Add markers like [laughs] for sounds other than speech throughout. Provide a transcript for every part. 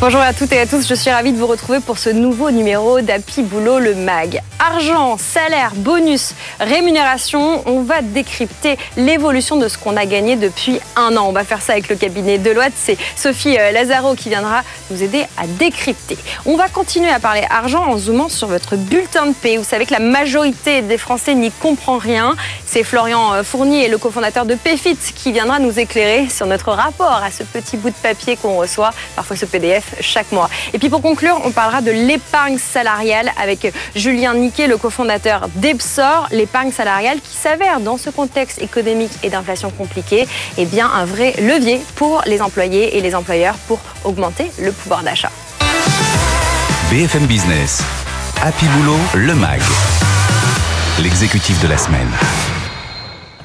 Bonjour à toutes et à tous, je suis ravie de vous retrouver pour ce nouveau numéro d'Happy Boulot le MAG. Argent, salaire, bonus, rémunération, on va décrypter l'évolution de ce qu'on a gagné depuis un an. On va faire ça avec le cabinet Deloitte, c'est Sophie euh, Lazaro qui viendra nous aider à décrypter. On va continuer à parler argent en zoomant sur votre bulletin de paie. Vous savez que la majorité des Français n'y comprend rien. C'est Florian euh, Fournier, le cofondateur de PayFit, qui viendra nous éclairer sur notre rapport à ce petit bout de papier qu'on reçoit, parfois ce PDF chaque mois. Et puis pour conclure, on parlera de l'épargne salariale avec Julien Niquet, le cofondateur d'Epsor, l'épargne salariale qui s'avère dans ce contexte économique et d'inflation compliqué, eh bien un vrai levier pour les employés et les employeurs pour augmenter le pouvoir d'achat. BFM Business, Happy Boulot, le MAG, l'exécutif de la semaine.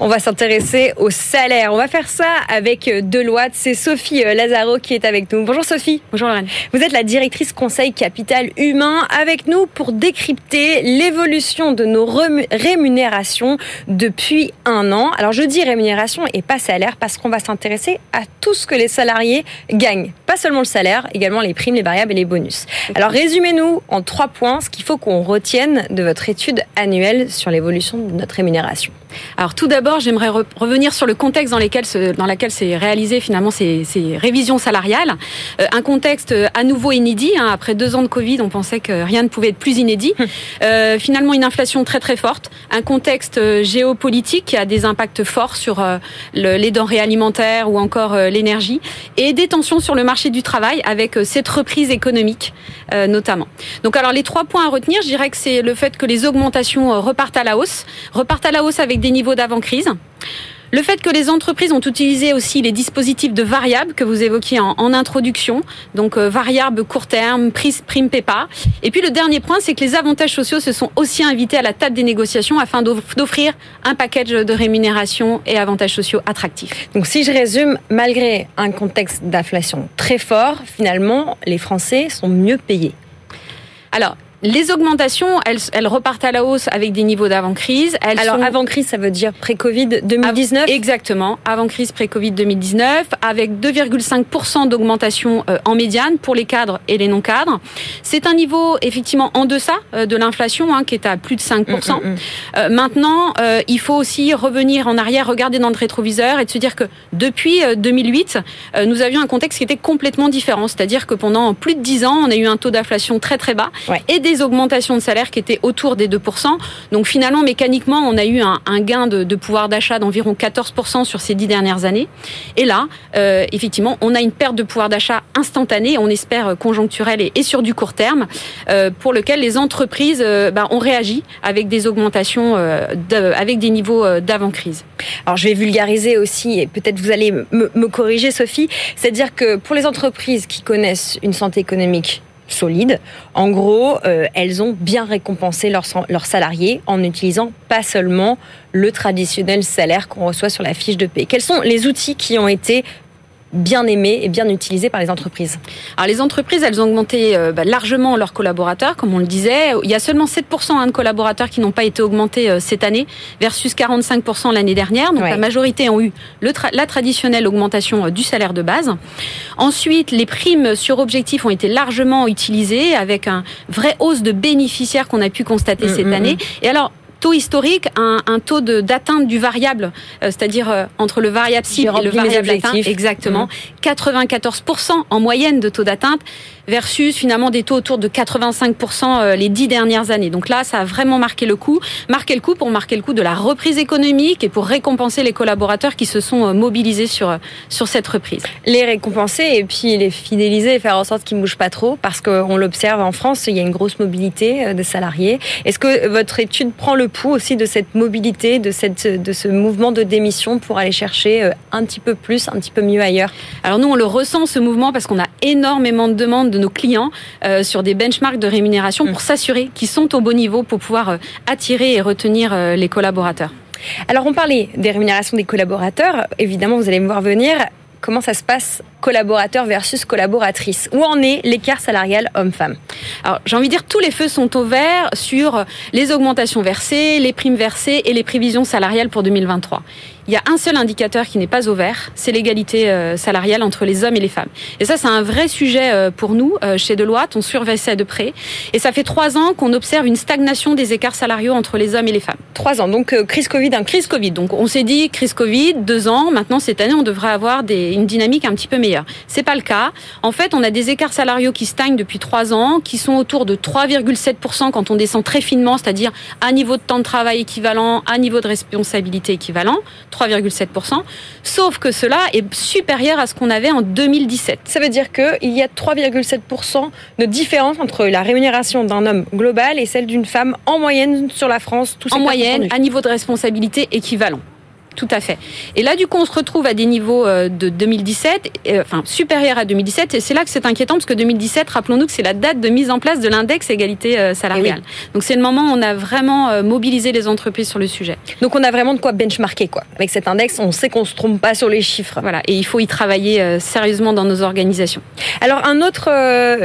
On va s'intéresser au salaire. On va faire ça avec Deloitte. C'est Sophie euh, Lazaro qui est avec nous. Bonjour Sophie. Bonjour Lorraine. Vous êtes la directrice conseil capital humain avec nous pour décrypter l'évolution de nos rémunérations depuis un an. Alors je dis rémunération et pas salaire parce qu'on va s'intéresser à tout ce que les salariés gagnent. Pas seulement le salaire, également les primes, les variables et les bonus. Alors résumez-nous en trois points ce qu'il faut qu'on retienne de votre étude annuelle sur l'évolution de notre rémunération. Alors tout d'abord, j'aimerais revenir sur le contexte dans, lequel dans lequel s'est réalisé finalement ces, ces révisions salariales. Euh, un contexte euh, à nouveau inédit. Hein. Après deux ans de Covid, on pensait que rien ne pouvait être plus inédit. [laughs] Euh, finalement, une inflation très très forte, un contexte géopolitique qui a des impacts forts sur le, les denrées alimentaires ou encore l'énergie, et des tensions sur le marché du travail avec cette reprise économique notamment. Donc alors les trois points à retenir, je dirais que c'est le fait que les augmentations repartent à la hausse, repartent à la hausse avec des niveaux d'avant-crise. Le fait que les entreprises ont utilisé aussi les dispositifs de variables que vous évoquiez en, introduction, donc euh, variables court terme, prise, prime PEPA. Et puis le dernier point, c'est que les avantages sociaux se sont aussi invités à la table des négociations afin d'offrir un package de rémunération et avantages sociaux attractifs. Donc si je résume, malgré un contexte d'inflation très fort, finalement, les Français sont mieux payés. Alors, les augmentations, elles, repartent à la hausse avec des niveaux d'avant-crise. Alors, avant-crise, ça veut dire pré-Covid 2019 Exactement, avant-crise pré-Covid 2019, avec 2,5% d'augmentation euh, en médiane pour les cadres et les non-cadres. C'est un niveau, effectivement, en deçà euh, de l'inflation, hein, qui est à plus de 5%. Mm, mm, mm. euh, maintenant, il faut aussi revenir en arrière, regarder dans le rétroviseur et de se dire que depuis 2008, nous avions un contexte qui était complètement différent. C'est-à-dire que pendant plus de 10 ans, on a eu un taux d'inflation très très bas et des augmentations de salaire qui étaient autour des 2%. Donc finalement, mécaniquement, on a eu un, gain de, pouvoir d'achat d'environ 14% sur ces dix dernières années. Et là, euh, effectivement, on a une perte de pouvoir d'achat instantanée, on espère conjoncturelle et, sur du court terme, euh, pour lequel les entreprises euh, ben, ont réagi avec des augmentations, avec des niveaux d'avant-crise. Alors je vais vulgariser aussi, et peut-être vous allez me corriger, Sophie, c'est-à-dire que pour les entreprises qui connaissent une santé économique solide. En gros, euh, elles ont bien récompensé leurs, leurs salariés en utilisant pas seulement le traditionnel salaire qu'on reçoit sur la fiche de paie. Quels sont les outils qui ont été bien aimé et bien utilisé par les entreprises Alors les entreprises, elles ont augmenté euh, bah, largement leurs collaborateurs, comme on le disait. Il y a seulement 7% hein, de collaborateurs qui n'ont pas été augmentés euh, cette année, versus 45% l'année dernière. Donc la majorité ont eu le la traditionnelle augmentation euh, du salaire de base. Ensuite, les primes sur objectif ont été largement utilisées, avec un vrai hausse de bénéficiaires qu'on a pu constater mm, cette mm, année. Mm. Et alors, taux historique, un, un taux d'atteinte du variable, euh, c'est-à-dire euh, entre le variable cible et le variable atteint, exactement, 94% mmh. en moyenne de taux d'atteinte versus finalement des taux autour de 85% euh, les dix dernières années. Donc là, ça a vraiment marqué le coup, marqué le coup pour marquer le coup de la reprise économique et pour récompenser les collaborateurs qui se sont mobilisés sur sur cette reprise. Les récompenser et puis les fidéliser et faire en sorte qu'ils ne bougent pas trop parce qu'on l'observe en France, il y a une grosse mobilité des salariés. Est-ce que votre étude prend le aussi de cette mobilité, de, cette, de ce mouvement de démission pour aller chercher euh, un petit peu plus, un petit peu mieux ailleurs Alors nous, on le ressent ce mouvement parce qu'on a énormément de demandes de nos clients euh, sur des benchmarks de rémunération pour mm. s'assurer qu'ils sont au bon niveau pour pouvoir euh, attirer et retenir les collaborateurs. Alors on parlait des rémunérations des collaborateurs, évidemment vous allez me voir venir comment ça se passe collaborateurs versus collaboratrices. Où en est l'écart salarial homme-femme? Alors, j'ai envie de dire, tous les feux sont au vert sur les augmentations versées, les primes versées et les prévisions salariales pour 2023 il y a un seul indicateur qui n'est pas au vert, c'est l'égalité euh, salariale entre les hommes et les femmes. Et ça, c'est un vrai sujet euh, pour nous euh, chez Deloitte. On surveille ça de près. Et ça fait trois ans qu'on observe une stagnation des écarts salariaux entre les hommes et les femmes. Trois ans. Donc crise Covid, un crise Covid. Donc on s'est dit crise Covid, deux ans. Maintenant cette année, on devrait avoir des, une dynamique un petit peu meilleure. C'est pas le cas. En fait, on a des écarts salariaux qui stagnent depuis trois ans, qui sont autour de 3,7% quand on descend très finement, c'est-à-dire à niveau de temps de travail équivalent, à niveau de responsabilité équivalent. 3,7%, sauf que cela est supérieur à ce qu'on avait en 2017. Ça veut dire qu'il y a 3,7% de différence entre la rémunération d'un homme global et celle d'une femme en moyenne sur la France, En moyenne, à niveau de responsabilité équivalent. Tout à fait. Et là, du coup, on se retrouve à des niveaux euh, de 2017, euh, enfin supérieurs à 2017, et c'est là que c'est inquiétant parce que 2017, rappelons-nous que c'est la date de mise en place de l'index égalité euh, salariale. Eh Donc c'est le moment où on a vraiment mobilisé les entreprises sur le sujet. Donc on a vraiment de quoi benchmarker quoi. Avec cet index, on sait qu'on se trompe pas sur les chiffres. Voilà, et il faut y travailler sérieusement dans nos organisations. Alors un autre,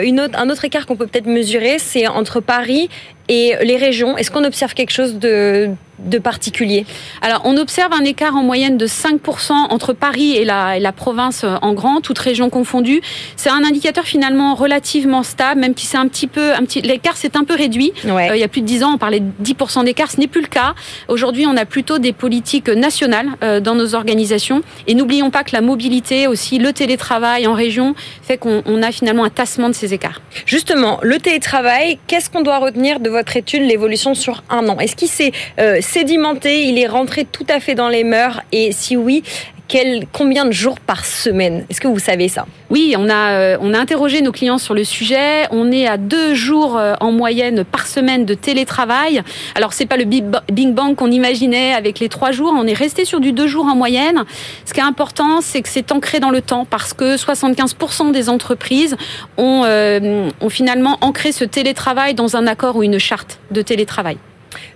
une autre, un autre écart qu'on peut peut-être mesurer, c'est entre Paris et les régions. Est-ce qu'on observe quelque chose de de particulier? Alors, on observe un écart en moyenne de 5% entre Paris et la, la, province en grand, toutes régions confondues. C'est un indicateur finalement relativement stable, même si c'est un petit peu, un petit, l'écart s'est un peu réduit. Euh, il y a plus de 10 ans, on parlait de 10% d'écart, ce n'est plus le cas. Aujourd'hui, on a plutôt des politiques nationales euh, dans nos organisations. Et n'oublions pas que la mobilité, aussi le télétravail en région, fait qu'on a finalement un tassement de ces écarts. Justement, le télétravail, qu'est-ce qu'on doit retenir de votre étude, l'évolution sur un an. Est-ce qu'il s'est euh, sédimenté, il est rentré tout à fait dans les mœurs? Et si oui, quel, combien de jours par semaine? Est-ce que vous savez ça? Oui, on a, euh, on a interrogé nos clients sur le sujet. On est à deux jours euh, en moyenne par semaine de télétravail. Alors, c'est pas le Big Bang qu'on imaginait avec les trois jours. On est resté sur du deux jours en moyenne. Ce qui est important, c'est que c'est ancré dans le temps parce que 75% des entreprises ont, euh, ont finalement ancré ce télétravail dans un accord ou une charte de télétravail.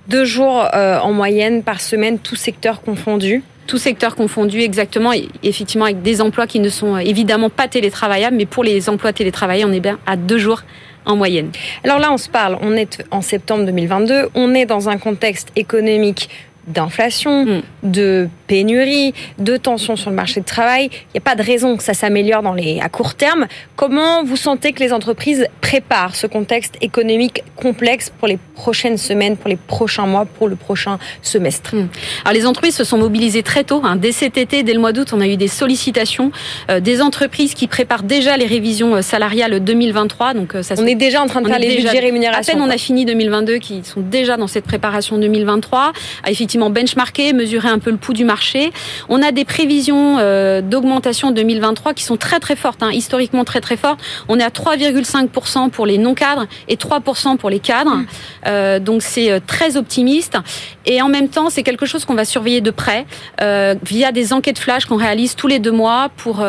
Deux jours en moyenne par semaine, tous secteurs confondus? Tout secteur confondu exactement, et effectivement avec des emplois qui ne sont euh, évidemment pas télétravaillables, mais pour les emplois télétravaillés, on est bien à deux jours en moyenne. Alors là, on se parle, on est en septembre 2022, on est dans un contexte économique d'inflation, mm. de pénurie, de tensions sur le marché de travail. Il n'y a pas de raison que ça s'améliore dans les à court terme. Comment vous sentez que les entreprises préparent ce contexte économique complexe pour les prochaines semaines, pour les prochains mois, pour le prochain semestre? Mm. Alors les entreprises se sont mobilisées très tôt. Hein. Dès cet été, dès le mois d'août, on a eu des sollicitations euh, des entreprises qui préparent déjà les révisions euh, salariales 2023. Donc euh, ça on est déjà en train de faire les budgets rémunération. À peine on a fini 2022, qui sont déjà dans cette préparation 2023. Ah, effectivement benchmarker, mesurer un peu le pouls du marché. On a des prévisions euh, d'augmentation 2023 qui sont très très fortes, hein, historiquement très très fortes. On est à 3,5% pour les non-cadres et 3% pour les cadres. Mmh. Euh, donc c'est euh, très optimiste. Et en même temps, c'est quelque chose qu'on va surveiller de près via des enquêtes flash qu'on réalise tous les deux mois pour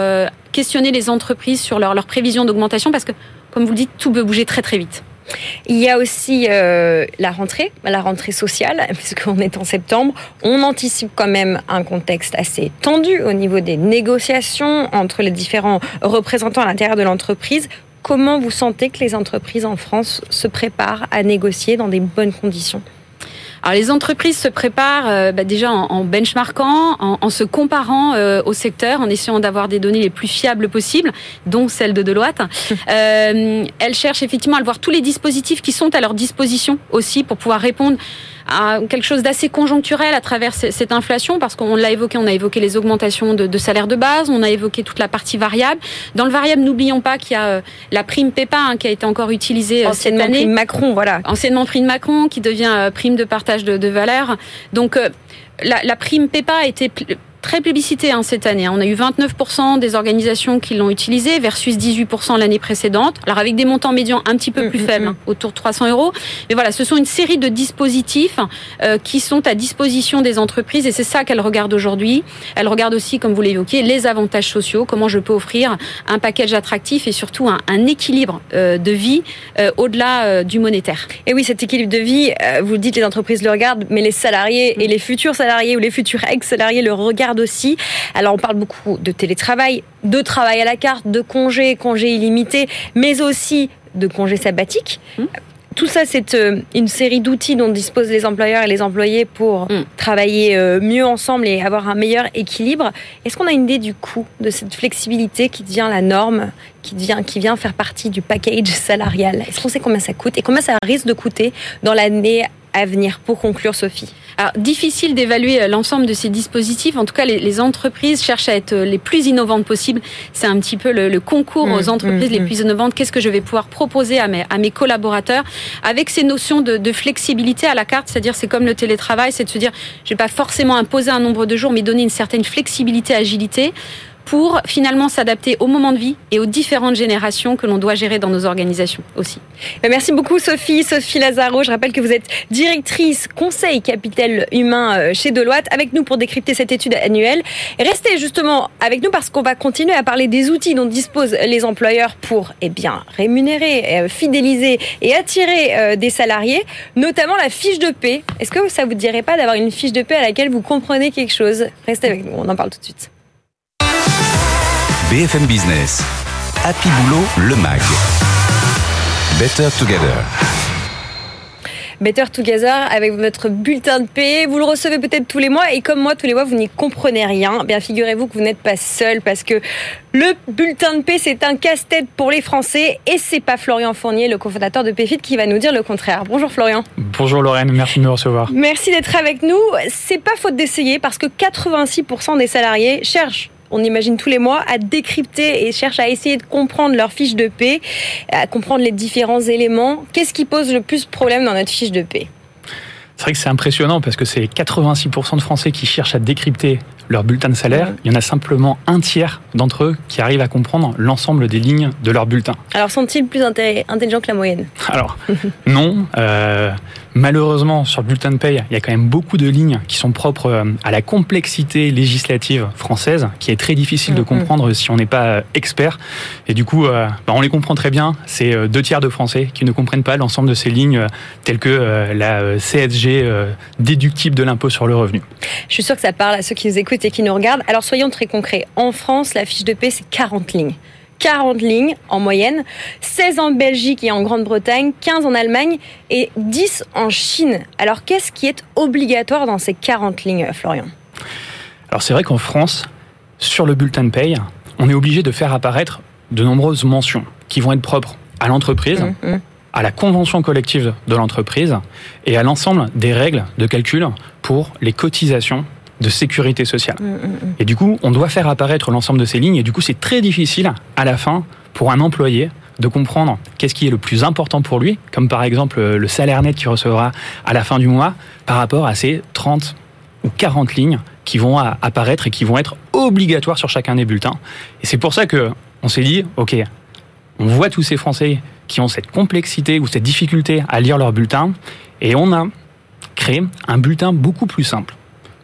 questionner les entreprises sur leurs leur prévisions d'augmentation parce que, comme vous le dites, tout peut bouger très très vite. Il y a aussi euh, la rentrée, la rentrée sociale, [laughs] puisqu'on est en septembre. On anticipe quand même un contexte assez tendu au niveau des négociations entre les différents représentants à l'intérieur de l'entreprise. Comment vous sentez que les entreprises en France se préparent à négocier dans des bonnes conditions? Alors les entreprises se préparent euh, bah, déjà en, benchmarkant, en, se comparant euh, au secteur, en essayant d'avoir des données les plus fiables possibles, dont celles de Deloitte. [laughs] euh, elles cherchent effectivement à voir tous les dispositifs qui sont à leur disposition aussi pour pouvoir répondre à quelque chose d'assez conjoncturel à travers cette inflation, parce qu'on l'a évoqué, on a évoqué les augmentations de, de salaire de base, on a évoqué toute la partie variable. Dans le variable, n'oublions pas qu'il y a euh, la prime PEPA hein, qui a été encore utilisée euh, cette année. Prime Macron, voilà. Anciennement prime Macron, qui devient euh, prime de partage de, de valeur. Donc la, la prime PEPA été très publicité hein, cette année. On a eu 29% des organisations qui l'ont utilisé versus 18% l'année précédente. Alors avec des montants médians un petit peu mm, plus mm, faibles, mm. autour de 300 euros. Mais voilà, ce sont une série de dispositifs euh, qui sont à disposition des entreprises et c'est ça qu'elles regardent aujourd'hui. Elles regardent aussi, comme vous l'évoquiez, les avantages sociaux, comment je peux offrir un package attractif et surtout un, un équilibre euh, de vie euh, au-delà euh, du monétaire. Et oui, cet équilibre de vie, euh, vous dites les entreprises le regardent, mais les salariés et les futurs salariés ou les futurs ex-salariés le regardent regarde aussi. Alors on parle beaucoup de télétravail, de travail à la carte, de congés, congés illimités, mais aussi de congés sabbatiques. Mmh. Tout ça, c'est euh, une série d'outils dont disposent les employeurs et les employés pour mmh. travailler euh, mieux ensemble et avoir un meilleur équilibre. Est-ce qu'on a une idée du coût de cette flexibilité qui devient la norme, qui, devient, qui vient faire partie du package [laughs] salarial? Est-ce qu'on sait combien ça coûte et combien ça risque de coûter dans l'année à venir Pour conclure, Sophie? Alors, difficile d'évaluer euh, l'ensemble de ces dispositifs. En tout cas, les, entreprises cherchent à être euh, les plus innovantes possibles. C'est un petit peu le, concours aux mmh, entreprises mmh, les mmh. plus innovantes. Qu'est-ce que je vais pouvoir proposer à mes, à mes collaborateurs avec ces notions de, de flexibilité à la carte? C'est-à-dire, c'est comme le télétravail, c'est de se dire, je vais pas forcément imposer un nombre de jours, mais donner une certaine flexibilité, agilité pour finalement s'adapter au moment de vie et aux différentes générations que l'on doit gérer dans nos organisations aussi. Euh, merci beaucoup Sophie, Sophie Lazaro. Je rappelle que vous êtes directrice conseil capital humain euh, chez Deloitte avec nous pour décrypter cette étude annuelle. Restez justement avec nous parce qu'on va continuer à parler des outils dont disposent les employeurs pour eh bien rémunérer, euh, fidéliser et attirer des salariés, notamment la fiche de paie. Est-ce que ça vous dirait pas d'avoir une fiche de paie à laquelle vous comprenez quelque chose? Restez avec nous, on en parle tout de suite. BFM Business. Happy Boulot, le MAG. Better Together. Better Together avec votre bulletin de paie. Vous le recevez peut-être tous les mois et comme moi tous les mois vous n'y comprenez rien. Bien figurez-vous que vous n'êtes pas seul parce que le bulletin de paie c'est un casse-tête pour les Français et c'est pas Florian Fournier, le cofondateur de PayFit, qui va nous dire le contraire. Bonjour Florian. Bonjour Lorraine, merci de me recevoir. Merci d'être avec nous. C'est pas faute d'essayer parce que 86% des salariés cherchent on imagine tous les mois, à décrypter et cherchent à essayer de comprendre leur fiche de paix, à comprendre les différents éléments. Qu'est-ce qui pose le plus de problèmes dans notre fiche de paix? C'est vrai que c'est impressionnant parce que c'est 86% de Français qui cherchent à décrypter leur bulletin de salaire. Il y en a simplement un tiers d'entre eux qui arrivent à comprendre l'ensemble des lignes de leur bulletin. Alors sont-ils plus intelligents que la moyenne? Alors [laughs] non. Euh, Malheureusement, sur le bulletin de paye, il y a quand même beaucoup de lignes qui sont propres euh, à la complexité législative française, qui est très difficile de mm-hmm. comprendre si on n'est pas euh, expert. Et du coup, euh, bah, on les comprend très bien. C'est deux tiers de Français qui ne comprennent pas l'ensemble de ces lignes telles que la CSG déductible de l'impôt sur le revenu. Je suis sûre que ça parle à ceux qui nous écoutent et qui nous regardent. Alors soyons très concrets. En France, la fiche de paie, c'est 40 lignes. 40 lignes en moyenne, 16 en Belgique et en Grande-Bretagne, 15 en Allemagne et 10 en Chine. Alors qu'est-ce qui est obligatoire dans ces 40 lignes, Florian? Alors c'est vrai qu'en France, sur le bulletin de paye, on est obligé de faire apparaître de nombreuses mentions qui vont être propres à l'entreprise, mmh, mmh. à la convention collective de l'entreprise et à l'ensemble des règles de calcul pour les cotisations de sécurité sociale. Mm, mm, mm. Et du coup, on doit faire apparaître l'ensemble de ces lignes. Et du coup, c'est très difficile à la fin pour un employé de comprendre qu'est-ce qui est le plus important pour lui, comme par exemple le salaire net qu'il recevra à la fin du mois, par rapport à ces 30 ou 40 lignes qui vont apparaître et qui vont être obligatoires sur chacun des bulletins. Et c'est pour ça que on s'est dit, ok, on voit tous ces Français qui ont cette complexité ou cette difficulté à lire leur bulletin, et on a créé un bulletin beaucoup plus simple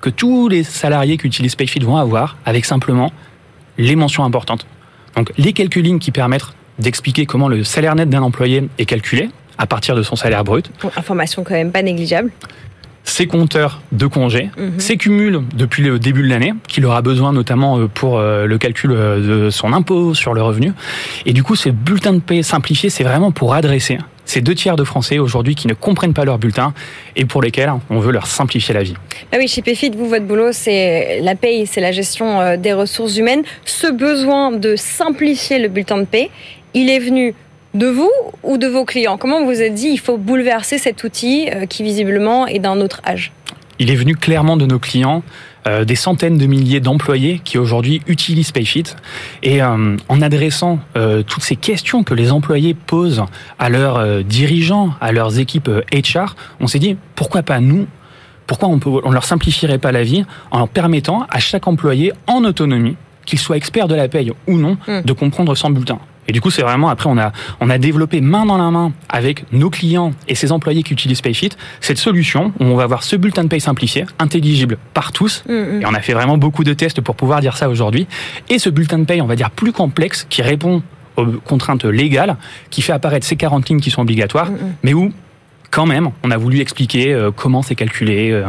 que tous les salariés qui utilisent PayFit vont avoir avec simplement les mentions importantes. Donc les quelques lignes qui permettent d'expliquer comment le salaire net d'un employé est calculé à partir de son salaire brut. Information quand même pas négligeable ses compteurs de congés, mhm. ses cumuls depuis le début de l'année, qu'il aura besoin notamment euh, pour euh, le calcul euh, de son impôt sur le revenu. Et du coup, ces bulletins de paie simplifiés, c'est vraiment pour adresser ces deux tiers de Français aujourd'hui qui ne comprennent pas leur bulletin et pour lesquels on veut leur simplifier la vie. Ah oui, chez PFIT, vous, votre boulot, c'est la paie, c'est la gestion des ressources humaines. Ce besoin de simplifier le bulletin de paie, il est venu de vous ou de vos clients Comment vous êtes dit il faut bouleverser cet outil euh, qui visiblement est d'un autre âge Il est venu clairement de nos clients. Euh, des centaines de milliers d'employés qui aujourd'hui utilisent PayFit. Et euh, en adressant toutes ces questions que les employés posent à leurs dirigeants, à leurs équipes HR, on s'est dit pourquoi pas nous? Pourquoi on ne leur simplifierait pas la vie en leur permettant à chaque employé en autonomie qu'il soit expert de la paye ou non, hmm. de comprendre son bulletin? Et du coup, c'est vraiment, après, on a, on a développé main dans la main avec nos clients et ces employés qui utilisent PayFit cette solution où on va avoir ce bulletin de paye simplifié, intelligible par tous. Mm, mm. Et on a fait vraiment beaucoup de tests pour pouvoir dire ça aujourd'hui. Et ce bulletin de paye, on va dire plus complexe, qui répond aux contraintes légales, qui fait apparaître ces 40 lignes qui sont obligatoires, mm, mais où quand même, on a voulu expliquer comment c'est calculé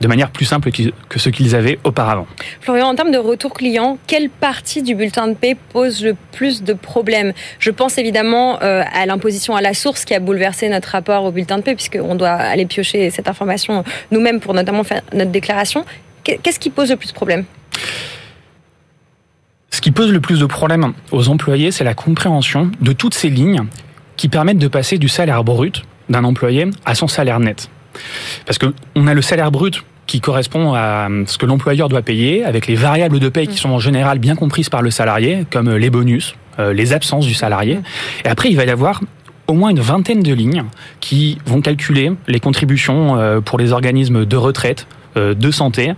de manière plus simple que ce qu'ils avaient auparavant. Florian, en termes de retour client, quelle partie du bulletin de paie pose le plus de problèmes? Je pense évidemment euh, à l'imposition à la source qui a bouleversé notre rapport au bulletin de paie, puisqu'on doit aller piocher cette information nous-mêmes pour notamment faire notre déclaration. Qu'est-ce qui pose le plus de problèmes? Ce qui pose le plus de problèmes aux employés, c'est la compréhension de toutes ces lignes qui permettent de passer du salaire brut d'un employé à son salaire net. Parce qu'on a le salaire brut qui correspond à ce que l'employeur doit payer, avec les variables de paye qui sont en général bien comprises par le salarié, comme les bonus, euh, les absences du salarié. Et après, il va y avoir au moins une vingtaine de lignes qui vont calculer les contributions euh, pour les organismes de retraite, euh, de santé,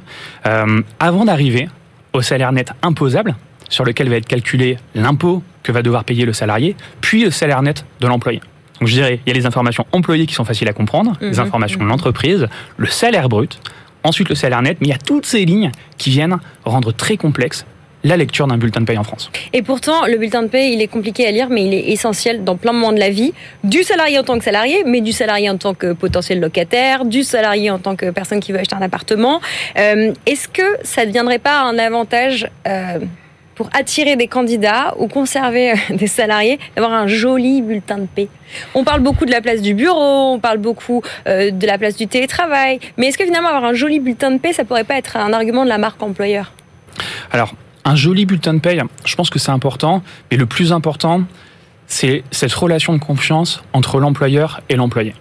avant d'arriver au salaire net imposable, sur lequel va être calculé l'impôt que va devoir payer le salarié, puis le salaire net de l'employé. Donc je dirais, il y a les informations employées qui sont faciles à comprendre, les mhm. informations de l'entreprise, le salaire brut, ensuite le salaire net, mais il y a toutes ces lignes qui viennent rendre très complexe la lecture d'un bulletin de paye en France. Et pourtant, le bulletin de paye, il est compliqué à lire, mais il est essentiel dans plein de moments de la vie, du salarié en tant que salarié, mais du salarié en tant que potentiel locataire, du salarié en tant que personne qui veut acheter un appartement. Euh, est-ce que ça ne deviendrait pas un avantage euh, pour attirer des candidats ou conserver euh, des salariés, d'avoir un joli bulletin de paix. On parle beaucoup de la place du bureau, on parle beaucoup euh, de la place du télétravail, mais est-ce que finalement avoir un joli bulletin de paix, ça pourrait pas être un argument de la marque employeur? Alors, un joli bulletin de paie, je pense que c'est important, mais le plus important, c'est cette relation de confiance entre l'employeur et l'employé.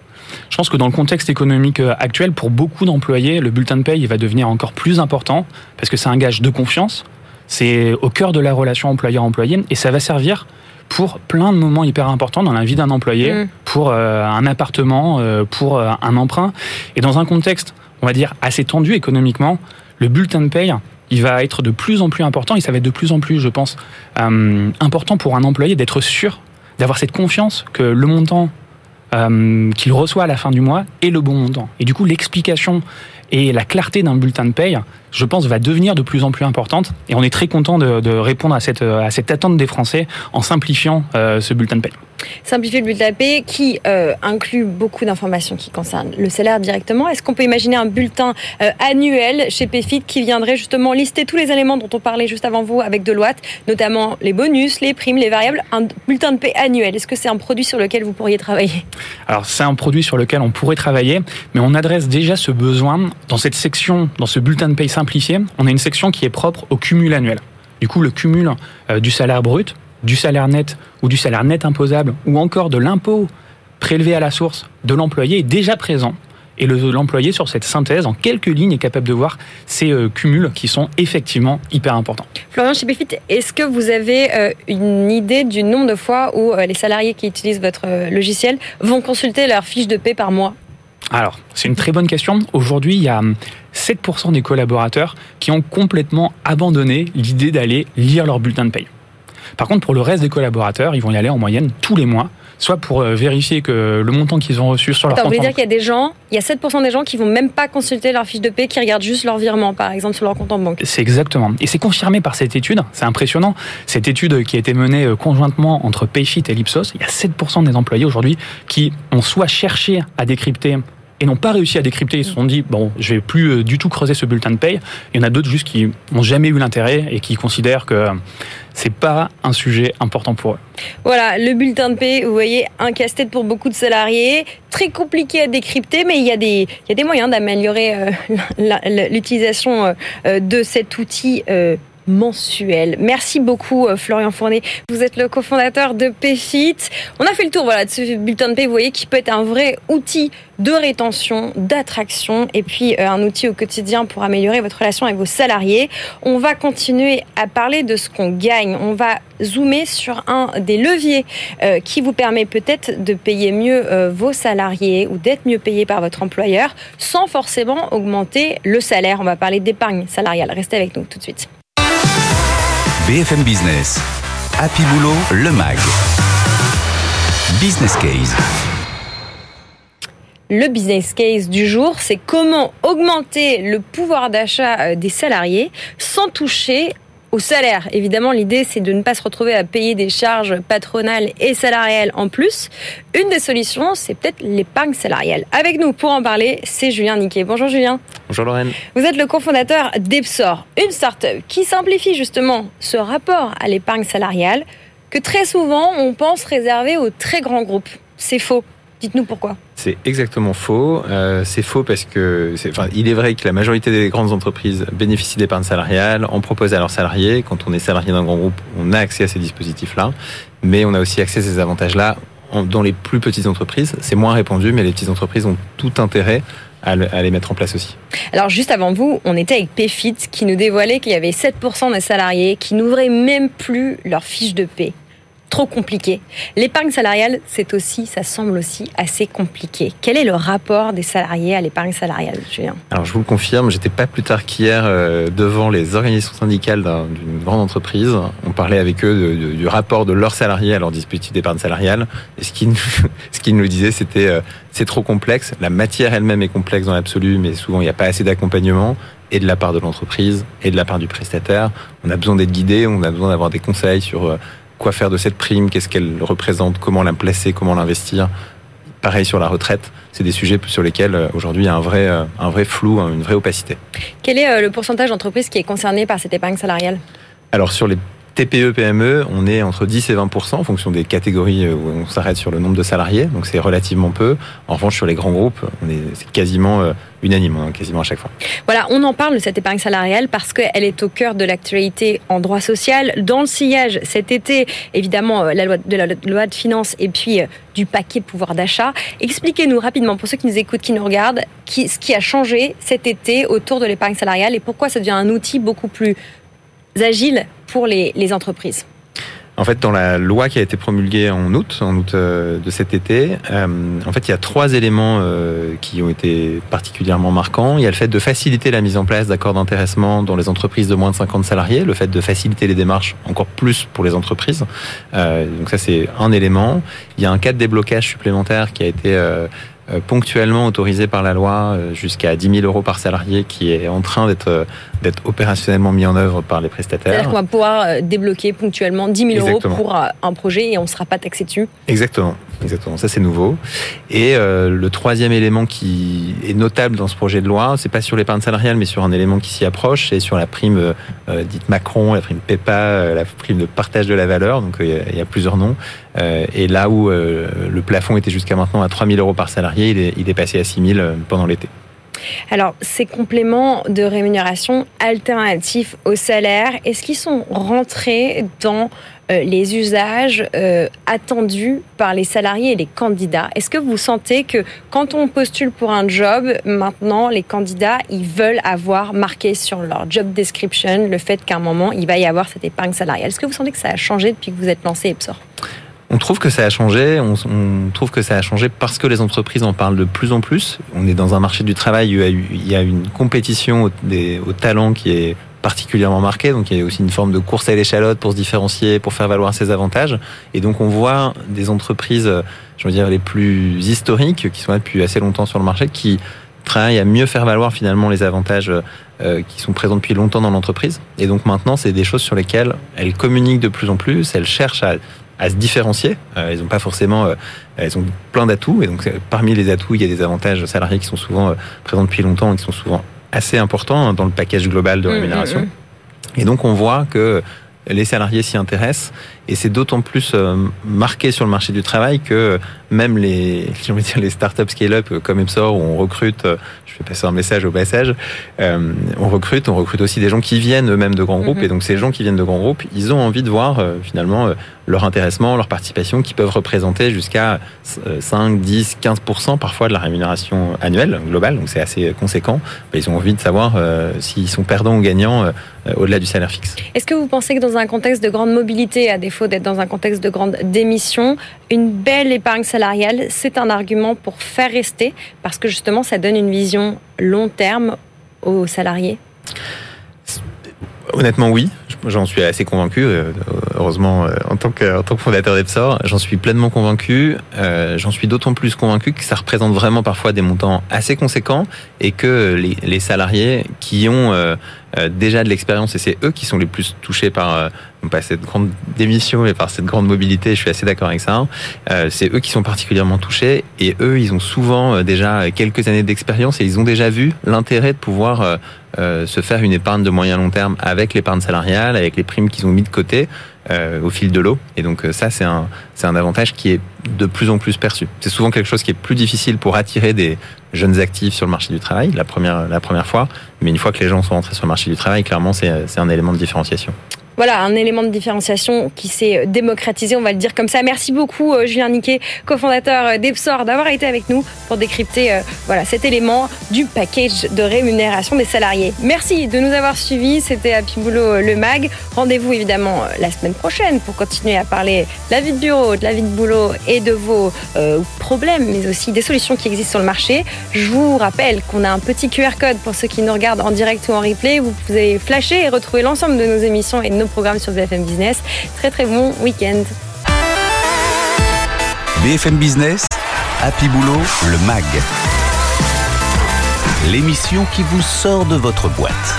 Je pense que dans le contexte économique euh, actuel, pour beaucoup d'employés, le bulletin de paie il va devenir encore plus important parce que c'est un gage de confiance, c'est au cœur de la relation employeur-employé et ça va servir pour plein de moments hyper importants dans la vie d'un employé, mm. pour euh, un appartement, euh, pour euh, un emprunt. Et dans un contexte, on va dire, assez tendu économiquement, le bulletin de paye, il va être de plus en plus important et ça va être de plus en plus, je pense, important pour un employé d'être sûr, d'avoir cette confiance que le montant qu'il reçoit à la fin du mois est le bon montant. Et du coup, l'explication et la clarté d'un bulletin de paye, je pense, va devenir de plus en plus importante. Et on est très content de, répondre à cette, à cette attente des Français en simplifiant euh, ce bulletin de paye. Simplifier le bulletin de paie qui euh, inclut beaucoup d'informations qui concernent le salaire directement. Est-ce qu'on peut imaginer un bulletin euh, annuel chez PFIT qui viendrait justement lister tous les éléments dont on parlait juste avant vous avec Deloitte, notamment les bonus, les primes, les variables, un bulletin de paie annuel? Est-ce que c'est un produit sur lequel vous pourriez travailler? Alors c'est un produit sur lequel on pourrait travailler, mais on adresse déjà ce besoin dans cette section, dans ce bulletin de paie On a une section qui est propre au cumul annuel. Du coup, le cumul euh, du salaire brut du salaire net ou du salaire net imposable ou encore de l'impôt prélevé à la source de l'employé est déjà présent. Et l'employé, sur cette synthèse, en quelques lignes, est capable de voir ces euh, cumuls qui sont effectivement hyper importants. Florian Chibefit, est-ce que vous avez euh, une idée du nombre de fois où les salariés qui utilisent votre logiciel vont consulter leur fiche de paie par mois? Alors, c'est une très bonne question. Aujourd'hui, il y a 7% hum, des collaborateurs qui ont complètement abandonné l'idée d'aller lire leur bulletin de paye. Par contre, pour le reste des collaborateurs, ils vont y aller en moyenne tous les mois soit pour euh, vérifier que le montant qu'ils ont reçu sur leur compte. Vous voulez dire qu'il y a des gens, il y a 7% des gens qui vont même pas consulter leur fiche de paie, qui regardent juste leur virement, par exemple, sur leur compte en banque? C'est exactement. Et c'est confirmé par cette étude. C'est impressionnant. Cette étude qui a été menée euh, conjointement entre Payfit et Lipsos, il y a 7% des employés aujourd'hui qui ont soit cherché à décrypter et n'ont pas réussi à décrypter. Ils se sont dit, bon, je vais plus euh, du tout creuser ce bulletin de paye. Il y en a d'autres juste qui n'ont jamais eu l'intérêt et qui considèrent que c'est pas un sujet important pour eux. Voilà, le bulletin de paie, vous voyez, un casse-tête pour beaucoup de salariés, très compliqué à décrypter, mais il y a des, moyens d'améliorer euh, [laughs] l'utilisation euh, de cet outil mensuel. Merci beaucoup euh, Florian Fournet. Vous êtes le cofondateur de PFIT. On a fait le tour voilà, de ce bulletin de paie, vous voyez, qui peut être un vrai outil de rétention, d'attraction et puis euh, un outil au quotidien pour améliorer votre relation avec vos salariés. On va continuer à parler de ce qu'on gagne. On va zoomer sur un des leviers euh, qui vous permet peut-être de payer mieux vos salariés ou d'être mieux payé par votre employeur sans forcément augmenter le salaire. On va parler d'épargne salariale. Restez avec nous tout de suite. BFM Business. Happy Boulot, le MAG. Business Case. Le business case du jour, c'est comment augmenter le pouvoir d'achat euh, des salariés sans toucher au salaire. Évidemment, l'idée, c'est de ne pas se retrouver à payer des charges patronales et salariales en plus. Une des solutions, c'est peut-être l'épargne salariale. Avec nous pour en parler, c'est Julien Niquet. Bonjour Julien. Bonjour Lorraine. Vous êtes le cofondateur d'Epsor, une start-up qui simplifie justement ce rapport à l'épargne salariale que très souvent on pense réservé aux très grands groupes. C'est faux. Dites-nous pourquoi. C'est exactement faux. Euh, c'est faux parce que, enfin, il est vrai que la majorité des grandes entreprises bénéficient d'épargne salariale, en proposent à leurs salariés. Quand on est salarié d'un grand groupe, on a accès à ces dispositifs-là, mais on a aussi accès à ces avantages-là dans les plus petites entreprises. C'est moins répandu, mais les petites entreprises ont tout intérêt à, les mettre en place aussi. Alors juste avant vous, on était avec PayFit qui nous dévoilait qu'il y avait 7% des salariés qui n'ouvraient même plus leur fiche de paie trop compliqué. L'épargne salariale, c'est aussi, ça semble aussi assez compliqué. Quel est le rapport des salariés à l'épargne salariale, Julien? Alors je vous le confirme, j'étais pas plus tard qu'hier euh, devant les organisations syndicales d'une grande entreprise. On parlait avec eux du rapport de leurs salariés à leur dispositif d'épargne salariale. Et ce qu'ils [laughs] ce nous disaient, c'était euh, c'est trop complexe. La matière elle-même est complexe dans l'absolu, mais souvent il n'y a pas assez d'accompagnement et de la part de l'entreprise et de la part du prestataire. On a besoin d'être guidé, on a besoin d'avoir des conseils sur euh, quoi faire de cette prime, qu'est-ce qu'elle représente, comment la placer, comment l'investir. Pareil sur la retraite, c'est des sujets sur lesquels euh, aujourd'hui il y a un vrai, euh, un vrai flou, hein, une vraie opacité. Quel est euh, le pourcentage d'entreprises qui est concerné par cette épargne salariale? Alors sur les TPE, PME, on est entre 10 et 20 en fonction des catégories où on s'arrête sur le nombre de salariés, donc c'est relativement peu. En revanche, sur les grands groupes, on est c'est quasiment euh, unanime, hein, quasiment à chaque fois. Voilà, on en parle de cette épargne salariale parce qu'elle est au cœur de l'actualité en droit social. Dans le sillage cet été, évidemment, euh, de la loi de finances et puis euh, du paquet pouvoir d'achat. Expliquez-nous rapidement, pour ceux qui nous écoutent, qui nous regardent, qui, ce qui a changé cet été autour de l'épargne salariale et pourquoi ça devient un outil beaucoup plus agile pour les, entreprises en fait, dans la loi qui a été promulguée en août, en août euh, de cet été, euh, en fait, il y a trois éléments euh, qui ont été particulièrement marquants. Il y a le fait de faciliter la mise en place d'accords d'intéressement dans les entreprises de moins de 50 salariés, le fait de faciliter les démarches encore plus pour les entreprises. donc ça, c'est un élément. Il y a un cas de déblocage supplémentaire qui a été euh, ponctuellement autorisé par la loi euh, jusqu'à 10 000 euros par salarié qui est en train d'être euh, d'être opérationnellement mis en œuvre par les prestataires. C'est-à-dire qu'on va pouvoir débloquer ponctuellement 10 000 euros pour un projet et on ne sera pas taxé dessus. Exactement, exactement. Ça c'est nouveau. Et le troisième élément qui est notable dans ce projet de loi, c'est pas sur l'épargne salariale, mais sur un élément qui s'y approche, c'est sur la prime dite Macron, la prime PEPA, la prime de partage de la valeur. Donc il y, a plusieurs noms. Et là où le plafond était jusqu'à maintenant à 3 000 euros par salarié il est, passé à 6 000 euh, pendant l'été. Alors, ces compléments de rémunération alternatifs au salaire, est-ce qu'ils sont rentrés dans euh, les usages euh, attendus par les salariés et les candidats? Est-ce que vous sentez que quand on postule pour un job, maintenant, les candidats, ils veulent avoir marqué sur leur job description le fait qu'à un moment, il va y avoir cette épargne salariale? Est-ce que vous sentez que ça a changé depuis que vous êtes lancé Epsor on trouve que ça a changé. On, trouve que ça a changé parce que les entreprises en parlent de plus en plus. On est dans un marché du travail où il y a une compétition au, talent qui est particulièrement marquée. Donc il y a aussi une forme de course à l'échalote pour se différencier, pour faire valoir ses avantages. Et donc on voit des entreprises, je veux dire, les plus historiques, qui sont là depuis assez longtemps sur le marché, qui travaillent à mieux faire valoir finalement les avantages euh, qui sont présents depuis longtemps dans l'entreprise. Et donc maintenant, c'est des choses sur lesquelles elles communiquent de plus en plus, elles cherchent à à se différencier. Euh, ils n'ont pas forcément, euh, elles ont plein d'atouts et donc parmi les atouts, il y a des avantages salariés qui sont souvent euh, présents depuis longtemps et qui sont souvent assez importants dans le package global de mmh, rémunération. Mmh, mmh. Et donc on voit que les salariés s'y intéressent et c'est d'autant plus marqué sur le marché du travail que même les, [laughs] dire, les startups scale-up comme Epsor où on recrute je vais passer un message au passage. Euh, on recrute, on recrute aussi des gens qui viennent eux-mêmes de grands groupes. Mhm. Et donc ces gens qui viennent de grands groupes, ils ont envie de voir euh, finalement euh, leur intéressement, leur participation qui peuvent représenter jusqu'à 5, 10, 15% parfois de la rémunération annuelle globale. Donc c'est assez conséquent. ils ont envie de savoir s'ils sont perdants ou gagnants au-delà du salaire fixe. Est-ce que vous pensez que dans un contexte de grande mobilité, à défaut d'être dans un contexte de grande démission, une belle épargne salariale, c'est un argument pour faire rester parce que justement ça donne une vision long terme aux salariés Honnêtement, oui. J'en suis assez convaincu. Euh, heureusement, euh, en tant que, en tant que fondateur d'Epsor, j'en suis pleinement convaincu. Euh, j'en suis d'autant plus convaincu que ça représente vraiment parfois des montants assez conséquents et que les, les salariés qui ont déjà de l'expérience et c'est eux qui sont les plus touchés par non pas cette grande démission mais par cette grande mobilité. Je suis assez d'accord avec ça. c'est eux qui sont particulièrement touchés et eux, ils ont souvent déjà quelques années d'expérience et ils ont déjà vu l'intérêt de pouvoir euh, se faire une épargne de moyen long terme avec l'épargne salariale, avec les primes qu'ils ont mis de côté euh, au fil de l'eau. Et donc euh, ça, c'est un, c'est un avantage qui est de plus en plus perçu. C'est souvent quelque chose qui est plus difficile pour attirer des jeunes actifs sur le marché du travail la première, la première fois. Mais une fois que les gens sont rentrés sur le marché du travail, clairement, c'est, un élément de différenciation voilà, un élément de différenciation qui s'est démocratisé, on va le dire comme ça. Merci beaucoup, euh, Julien Niquet, cofondateur euh, d'Epsor, d'avoir été avec nous pour décrypter euh, voilà, cet élément du package de rémunération des salariés. Merci de nous avoir suivis. C'était Happy Boulot le MAG. Rendez-vous évidemment la semaine prochaine pour continuer à parler de la vie de bureau, de la vie de boulot et de vos problèmes, mais aussi des solutions qui existent sur le marché. Je vous rappelle qu'on a un petit QR code pour ceux qui nous regardent en direct ou en replay. Vous pouvez flasher et retrouver l'ensemble de nos émissions et de nos programme sur BFM Business. Très très bon week-end. BFM Business, Happy Boulot, le MAG. L'émission qui vous sort de votre boîte.